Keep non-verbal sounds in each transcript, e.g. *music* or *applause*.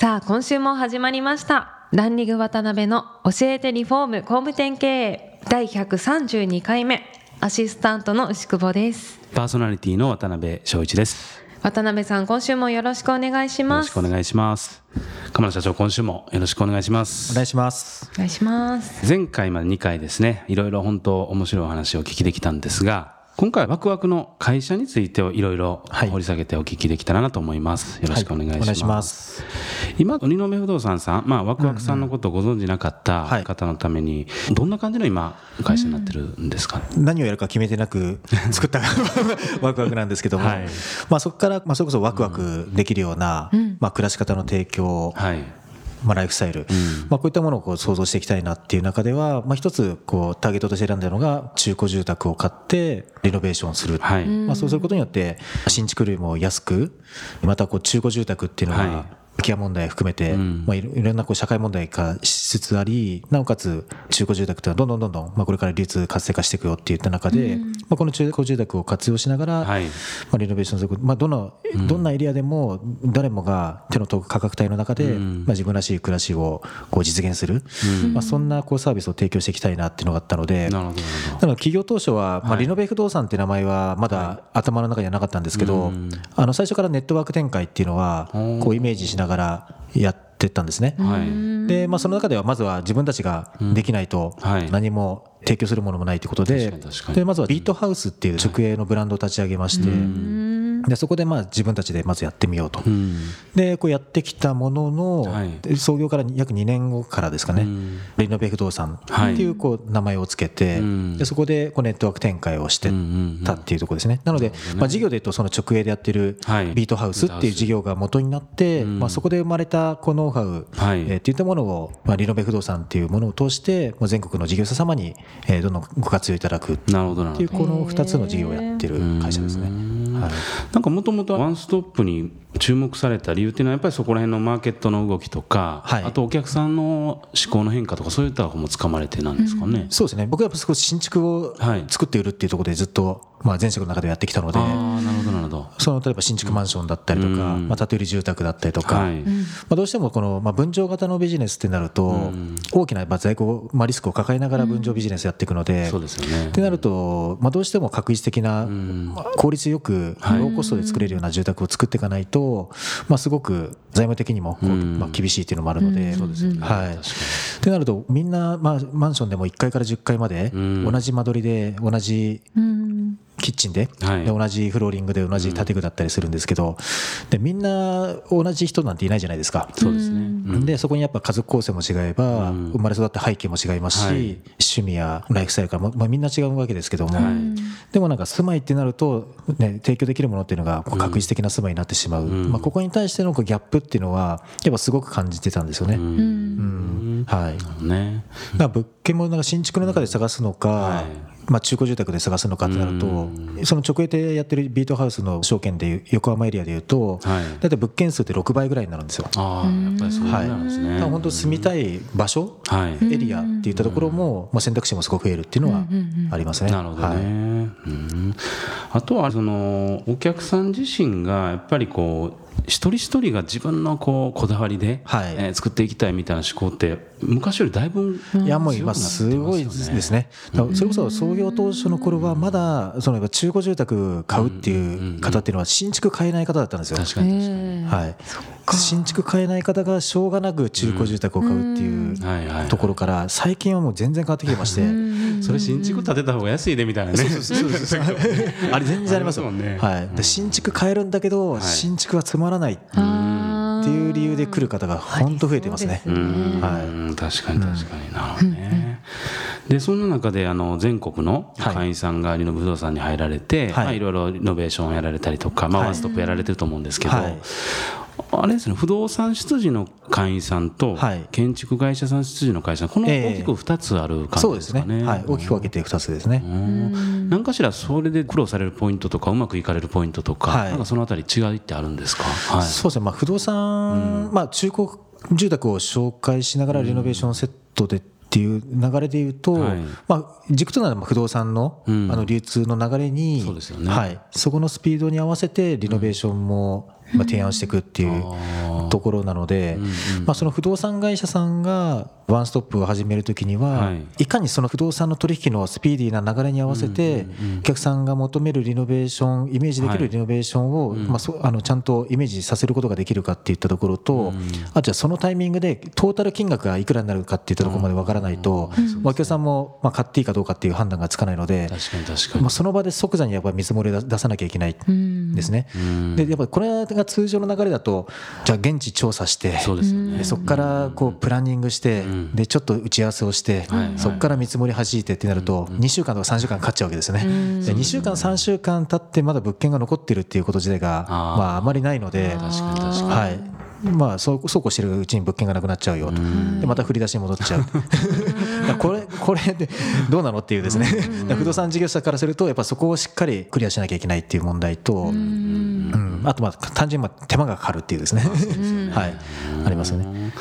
さあ今週も始まりましたランリング渡辺の教えてリフォーム工務店経営第132回目アシスタントの牛久保ですパーソナリティの渡辺翔一です。渡辺さん今週もよろしくお願いしよろますしくお願いします。鎌田社長、今週もよろしくお願いします。お願いします。お願いします前回まで2回ですね、いろいろ本当面白いお話をお聞きできたんですが、今回はワクワクの会社についてをいろいろはい。掘り下げてお聞きできたらなと思います。よろしくお願いします。お願いします。今、鬼の目不動産さん、まあ、ワクワクさんのことをご存じなかったはい。方のために、どんな感じの今、会社になってるんですか、何をやるか決めてなく *laughs* 作った *laughs* ワクワクなんですけども、はい。まあそこからまあそれこそワクワクできるような、まあ暮らし方の提供、はい。まあライフスタイル、まあこういったものをこう想像していきたいなっていう中では、まあ一つこうターゲットとして選んだのが中古住宅を買ってリノベーションする。はい。まあ、そうすることによって新築よりも安くまたこう中古住宅っていうのはは空き家問題含めて、ん。まあ、いろいろんなこう社会問題化しつつありなおかつ中古住宅っていうのはどんどんどんどん、まあ、これから流通活性化していくよっていった中で、まあ、この中古住宅を活用しながら、はい。まあ、リノベーションすること、まあ、どのどんなエリアでも誰もが手の届く価格帯の中で、まあ、自分らしい暮らしをこう実現する、まあ、そんなこうサービスを提供していきたいなっていうのがあったので。なるほど、なるほど。なので企業当初は、まあ、リノベ不動産っていう名前はまだ頭の中にはなかったんですけど、あの最初からネットワーク展開っていうのはこうイメージしながらやってったんですね。はい。で、まあ、その中ではまずは自分たちができないとはい何も提供するものもないということででまずはビートハウスっていう直営のブランドを立ち上げましてでそこでまあ自分たちでまずやってみようと。うん。でこうやってきたものの、はい。創業から約2年後からですかね、ん。リノベ不動産はい。っていうこう名前をつけて、ん。でそこでこうネットワーク展開をしてったっていうところですね、なので、まあ、事業でいうとその直営でやってるはい。ビートハウスっていう事業が元になって、まあ、そこで生まれたこうノウハウ、はい。えーっていったものを、まあ、リノベ不動産っていうものを通して、まあ、全国の事業者様に、えーどんどんご活用いただくっ。ていうこの2つの事業をやってる会社ですね。はい。なんかもともとワンストップに注目された理由っていうのはやっぱりそこら辺のマーケットの動きとか、はい。あとお客さんの思考の変化とかそういった方もつかまれてなんですかね。そうですね。僕はやっぱ少し新築をはい。作って売るっていうところでずっと、まあ、前職の中でやってきたので、ああなるほどなるほど。その例えば新築マンションだったりとか、うん。まあ、建て売り住宅だったりとか、はい。まあ、どうしてもこの、まあ、分譲型のビジネスってなると、大きなまあ在庫、まあ、リスクを抱えながら分譲ビジネスやっていくので、そうですよね。ってなると、まあ、どうしても確実的な、まあ効率よく、ローコストで作れるような住宅を作っていかないと、まあ、すごく財務的にもまあ、厳しいっていうのもあるので、そうですよね。はい、ってなると、みんな、まあ、マンションでも1階から10階まで、同じ間取りで、同じキッチンで,、はい。で同じフローリングで同じ建具だったりするんですけど、でみんな同じ人なんていないじゃないですか。そうですね。でそこにやっぱ家族構成も違えば、生まれ育った背景も違いますし、はい。趣味やライフスタイルからも、まあ、みんな違うわけですけども、でもなんか住まいってなると、ね、提供できるものっていうのが確実的な住まいになってしまう、まあ、ここに対してのギャップっていうのはやっぱすごく感じてたんですよね。うんはい。ね。だ物件もなんか新築の中で探すのか、まあ、中古住宅で探すのかってなると、その直営でやってるビートハウスの証券でいう横浜エリアでいうと、はい。だいたい物件数って6倍ぐらいになるんですよ。ああやっぱりそうなんですね。だから本当住みたい場所、はい。エリアっていったところも、まあ、選択肢もすごく増えるっていうのはありますね。なるほどね、はい。うん。あとはそのお客さん自身がやっぱりこう一人一人が自分のこうこだわりで、はい。えー作っていきたいみたいな思考って昔よりだいぶいやもう今強くなってますすごいですね。だからそれこそ創業当初の頃はまだそのやっぱ中古住宅買うっていう方っていうのは新築買えない方だったんですよ。確かに確かに、はい、新築買えない方がしょうがなく中古住宅を買うっていうところから最近はもう全然変わってきてまして、それ新築建てた方が安いでみたいなねあれ全然ありますよありますもんねはい、で新築買えるんだけど、新築はつまらないっていう理由で来る方が本当増えてますね。うんはい確かに確かになるほどね。でそんな中であの全国の会員さんがリノベ不動産に入られて、はいまあ、いろいろリノベーションをやられたりとか、まあ、はいワンストップやられてると思うんですけど、はいあれですね不動産出自の会員さんと、はい。建築会社さん出自の会社さんこのええ。大きく2つある感そうでね。じですすかね。はい、大きく分けて2つですね。うん。何かしらそれで苦労されるポイントとかうまくいかれるポイントとか、はい。なんかそのあたり違いってあるんですか、はい、そうですね、まあ、不動産、まあ、中古住宅を紹介しながらリノベーションセットでっていう流れでいうと、はい。まあ、軸となる不動産の,、うん。あの流通の流れにそうですよね。はい、そこのスピードに合わせてリノベーションも、まあ、提案していくっていうところなので、まあ、その不動産会社さんがワンストップを始めるときには、はい。い、かにその不動産の取引のスピーディーな流れに合わせて、お客さんが求めるリノベーションイメージできるリノベーションを、まあ、そあのちゃんとイメージさせることができるかっていったところと、あとはそのタイミングでトータル金額がいくらになるかっていったところまでわからないと、まあお客さんもまあ買っていいかどうかっていう判断がつかないので。確かに確かに、まあ、その場で即座にやっぱり見積もりを出さなきゃいけないですね。でやっぱりこれが通常の流れだとじゃあ現地調査してそうですよね。でそこからこうプランニングして、でちょっと打ち合わせをして、そこから見積もり弾いてってなると、2週間とか3週間かかっちゃうわけですよね。で2週間、3週間経ってまだ物件が残ってるっていうこと自体がまあ、あまりないので、確かに確かに、はいまあ、そうそうこうしてるうちに物件がなくなっちゃうよと、でまた振り出しに戻っちゃう、*laughs* これこれでどうなのっていうですね、不動産事業者からすると、やっぱそこをしっかりクリアしなきゃいけないっていう問題と、うん。あとまあ単純にまあ手間がかかるっていうですね、*laughs* はい、ありますよね。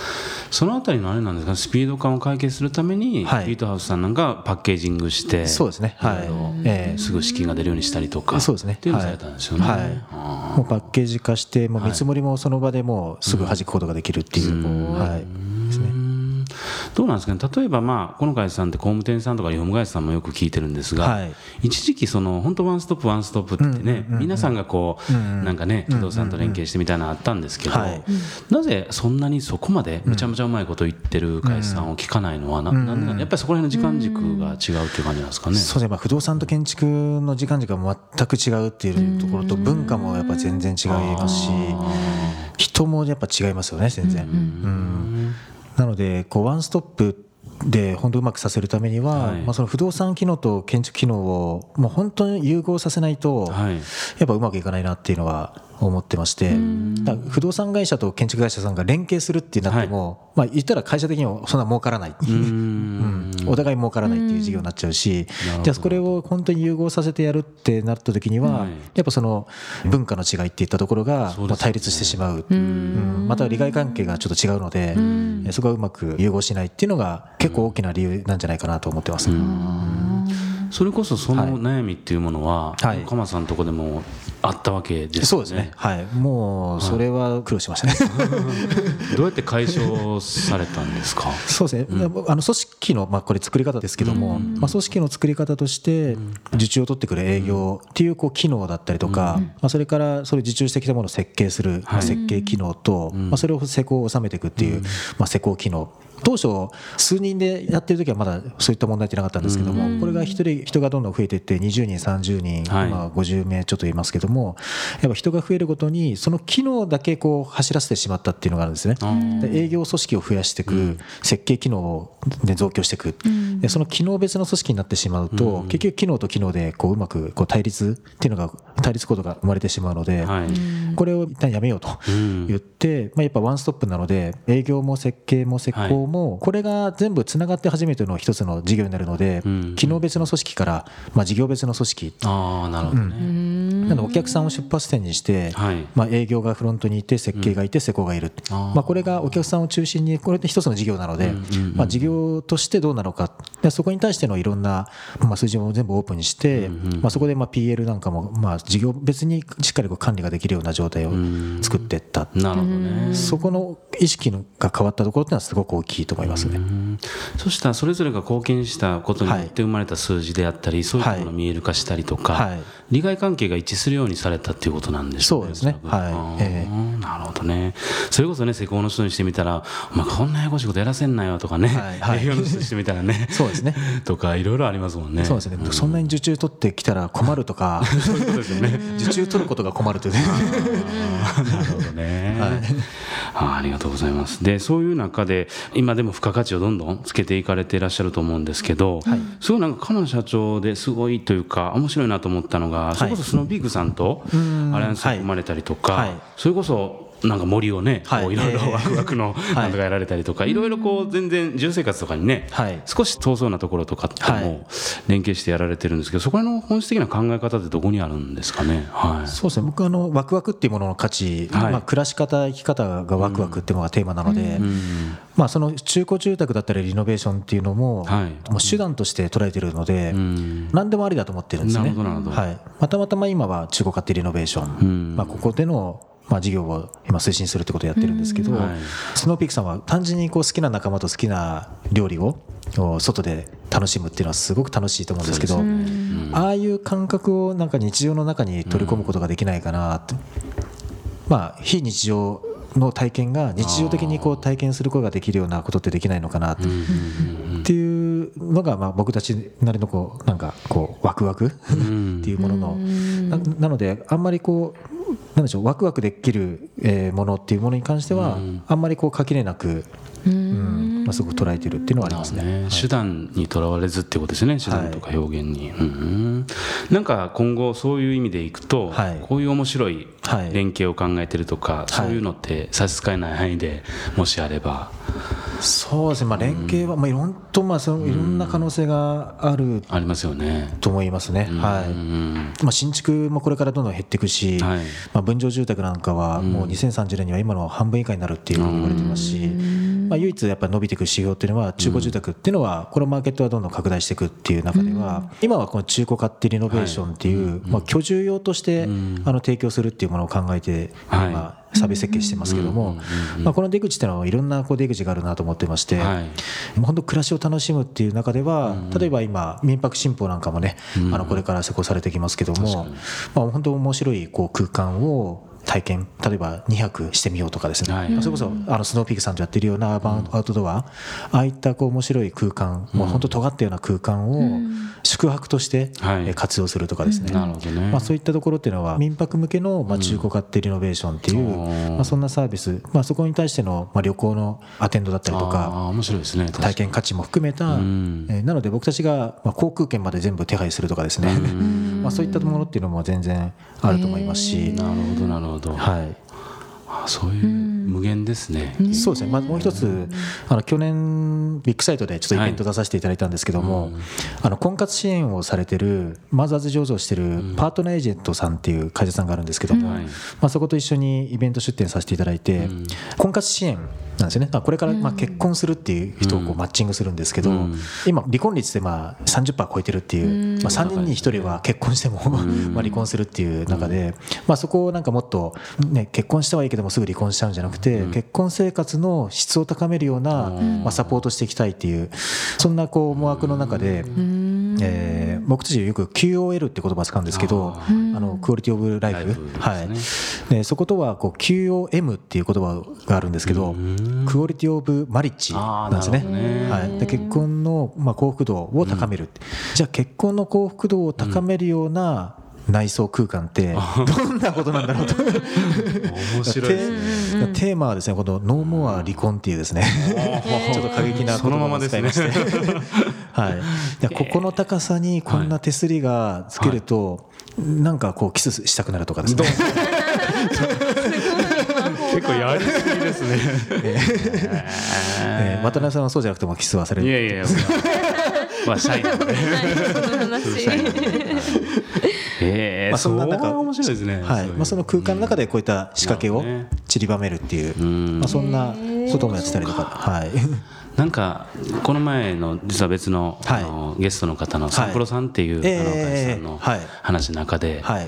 そのあたりのあれなんですか？スピード感を解決するために、はい。ビートハウスさんなんかパッケージングしてそうですね。はい。ええ。すぐ資金が出るようにしたりとかそうですね。っていうのをされたんですよね、はい。あもうパッケージ化して、もう見積もりもその場でもうすぐ弾くことができるっていう、はい、ですね。ーうんどうなんですかね？例えばまあこの会社さんって工務店さんとかリフォーム会社さんもよく聞いてるんですが、はい。一時期その本当ワンストップワンストップってね、皆さんがこう、なんかね不動産と連携してみたいなのあったんですけど、はい。なぜそんなにそこまでむちゃむちゃうまいこと言ってる会社さんを聞かないのはな,、なんやっぱりそこら辺の時間軸が違うっていう感じなんですかね？そうですね、まあ、不動産と建築の時間軸が全く違うっていうところと文化もやっぱ全然違いますし人もやっぱ違いますよね全然。うんなのでこうワンストップで本当うまくさせるためには、はい。まあ、その不動産機能と建築機能をもう本当に融合させないと、はい。やっぱうまくいかないなっていうのは思ってまして、不動産会社と建築会社さんが連携するってなっても、まあ言ったら会社的にはそんな儲からない、うん。お互い儲からないっていう事業になっちゃうし、じゃあこれを本当に融合させてやるってなった時には、はい。やっぱその文化の違いっていったところがまあ対立してしまう、うん。または利害関係がちょっと違うので、えそこがうまく融合しないっていうのが結構大きな理由なんじゃないかなと思ってます。それこそその悩みっていうものは、はい。鎌さんのとこでもあったわけですよね。そうですね。はい。もう、それは苦労しましたね。*laughs* どうやって解消されたんですか？そうですね、あの組織の、まあ、これ作り方ですけども、まあ、組織の作り方として受注を取ってくる営業っていうこう機能だったりとか、まあ、それからそれ受注してきたものを設計する、まあ設計機能と、まあ、それを施工を収めていくっていう、まあ、施工機能当初数人でやってる時はまだそういった問題ってなかったんですけども、これが一人人がどんどん増えていって20人30人、はい。まあ、50名ちょっといますけどもやっぱ人が増えるごとにその機能だけこう走らせてしまったっていうのがあるんですね。で営業組織を増やしていく、設計機能をで増強していく、でその機能別の組織になってしまうと、結局機能と機能でこううまくこう対立っていうのが対立ことが生まれてしまうので、はい。これを一旦やめようと言って、まあ、やっぱワンストップなので営業も設計も施工もこれが全部つながって初めての一つの事業になるので、ん。機能別の組織から、まあ、事業別の組織。ああ、なるほどね。なのでお客さんを出発点にして、はい。まあ、営業がフロントにいて設計がいて施工がいる、まあ、これがお客さんを中心にこれって一つの事業なので、まあ、事業としてどうなのか。でそこに対してのいろんな、まあ、数字も全部オープンにして、まあ、そこでまあ PL なんかもまあ事業別にしっかり管理ができるような状態を作っていった、なるほどね。そこの意識が変わったところっていうのはすごく大きいと思いますね。うん。そしたらそれぞれが貢献したことによって生まれた数字であったり、そういったものを見える化したりとか、はい利害関係が一致するようにされたっていうことなんでしょうそうですね。はい。あーえなるほどね。それこそね施工の人にしてみたら「お前こんなややこしいことやらせんなよ」とかね、はいはい。営業の人にしてみたらね。そうですね。*laughs* とかいろいろありますもんね。そうですね、そんなに受注取ってきたら困るとか、*laughs* そういうことですよね。*laughs* 受注取ることが困るというね。なるほどね、あーありがとうございます。でそういう中で今でも付加価値をどんどんつけていかれていらっしゃると思うんですけど、すごいなんか金野社長ですごいというか面白いなと思ったのが、それこそスノーピークさんとアライアンスを組まれたりとか、はい。それこそなんか森をね、はい、こういろいろワクワクの *laughs* なんとかやられたりとか、いろいろこう全然住生活とかにね、はい、少し遠そうなところとかっても連携してやられてるんですけど、そこらの本質的な考え方ってどこにあるんですかね？はい、そうですね。僕あのワクワクっていうものの価値、はい、まあ暮らし方生き方がワクワクっていうのがテーマなので、まあその中古住宅だったりリノベーションっていうのも、はい、もう手段として捉えてるので、何でもありだと思ってるんですね。はい。またまたま今は中古買ってリノベーション、まあここでのまあ、事業を今推進するってことをやってるんですけど、はい、スノーピークさんは単純にこう好きな仲間と好きな料理を外で楽しむっていうのはすごく楽しいと思うんですけど、ああいう感覚をなんか日常の中に取り込むことができないかなと、まあ、非日常の体験が日常的にこう体験することができるようなことってできないのかなっていうのがまあ僕たちなりのこうなんかこうワクワク？っていうもののなのであんまりこうなんでしょうワクワクできる、えものっていうものに関しては、あんまりこう垣根なく、うんまあ、すごく捉えてるっていうのはありますね、ね。はい、手段にとらわれずってことですね手段とか表現に、はい、うん。なんか今後そういう意味でいくと、はい、こういう面白い連携を考えてるとか、そういうのって差し支えない範囲でもしあれば。そうですね、まあ、連携は、まあ、いろんと、まあ、そのいろんな可能性があるありますよね。と思いますね、はい。まあ、新築もこれからどんどん減っていくし、はい。まあ、分譲住宅なんかはもう2030年には今の半分以下になるっていうふうに言われてますし、まあ、唯一やっぱ伸びていく指標っていうのは中古住宅っていうのはこのマーケットはどんどん拡大していくっていう中では今はこの中古買ってリノベーションっていうまあ居住用としてあの提供するっていうものを考えて今サービス設計してますけども、まあ、この出口っていうのはいろんなこう出口があるなと思ってまして、はい、本当暮らしを楽しむっていう中では、例えば今民泊新法なんかもね、あのこれから施行されてきますけども、まあ、本当面白いこう空間を体験例えば2泊してみようとかですね、はい、それこそあのスノーピークさんとやってるようなアーバンアウトドア、ああいったこう面白い空間、もう本当尖ったような空間を宿泊として活用するとかですね,、まあ、そういったところっていうのは民泊向けのまあ中古買ってリノベーションっていう、まあ、そんなサービス、まあ、そこに対してのまあ旅行のアテンドだったりとか面白いですね。体験価値も含めた、えなので僕たちがまあ航空券まで全部手配するとかですね、*laughs* まあそういったものっていうのも全然あると思いますし。なるほどなるほどはい。そういう無限ですね、うん、そうですね、まあ、もう一つあの去年ビッグサイトでちょっとイベント出させていただいたんですけども、はい、あの婚活支援をされてるマザーズ上場してるパートナーエージェントさんっていう会社さんがあるんですけども、まあ、そこと一緒にイベント出展させていただいて、婚活支援なんですよね、まあ、これからまあ結婚するっていう人をこうマッチングするんですけど、今離婚率でまあ30%超えてるっていう、まあ、3人に1人は結婚しても *laughs* まあ離婚するっていう中で、まあ、そこをなんかもっと、ね、結婚したはいいけどもすぐ離婚しちゃうんじゃなくて、結婚生活の質を高めるような、まあ、サポートしていきたいっていうそんなこう思惑の中で、えー、僕たちよく QOL って言葉使うんですけどあのクオリティオブライフはい、でそことはこう QOM っていう言葉があるんですけどクオリティオブマリッジなんですね。はい、で結婚の、まあ、幸福度を高める、じゃあ結婚の幸福度を高めるような、内装空間ってどんなことなんだろうと。面白いですね。*laughs* テーマはですねこのノーモア離婚っていうですね。ちょっと過激な言葉を使いまして。*laughs* はい。ここの高さにこんな手すりがつけるとなんかこうキスしたくなるとかですね *laughs* 結構やりすぎですね、えー、渡辺さんはそうじゃなくてもキスはされる。いやいやまあ *laughs* シャイなんで、ええまあ、そんな中面白いですね、はいまあ、その空間の中でこういった仕掛けを散りばめるっていう、まあ、そんなこともやってたりとか、はい、なんかこの前の実は別の,、あのゲストの方のサンプロさんっていう、あの会社さんの話の中で、はい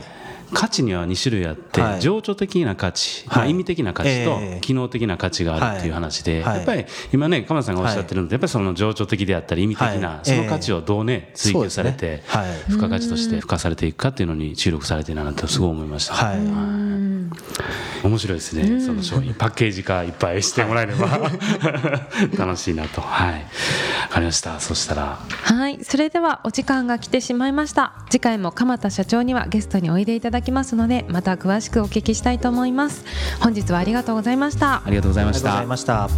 価値には2種類あって、はい、情緒的な価値、まあ、意味的な価値と機能的な価値があるっていう話で、やっぱり今ね鎌田さんがおっしゃってるのでやっぱりその情緒的であったり意味的なその価値をどうね追求されて、付加価値として付加されていくかっていうのに注力されてるなとすごい思いました。はい面白いですね、その商品パッケージ化いっぱいしてもらえれば。*laughs* 楽しいなと。はい。わかりました。そしたら。はい。それではお時間が来てしまいました。次回も鎌田社長にはゲストにおいでいただきますのでまた詳しくお聞きしたいと思います。本日はありがとうございました。ありがとうございました。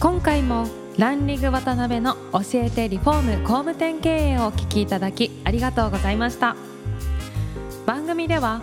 今回もランリング渡辺の教えてリフォーム工務店経営をお聞きいただきありがとうございました。番組では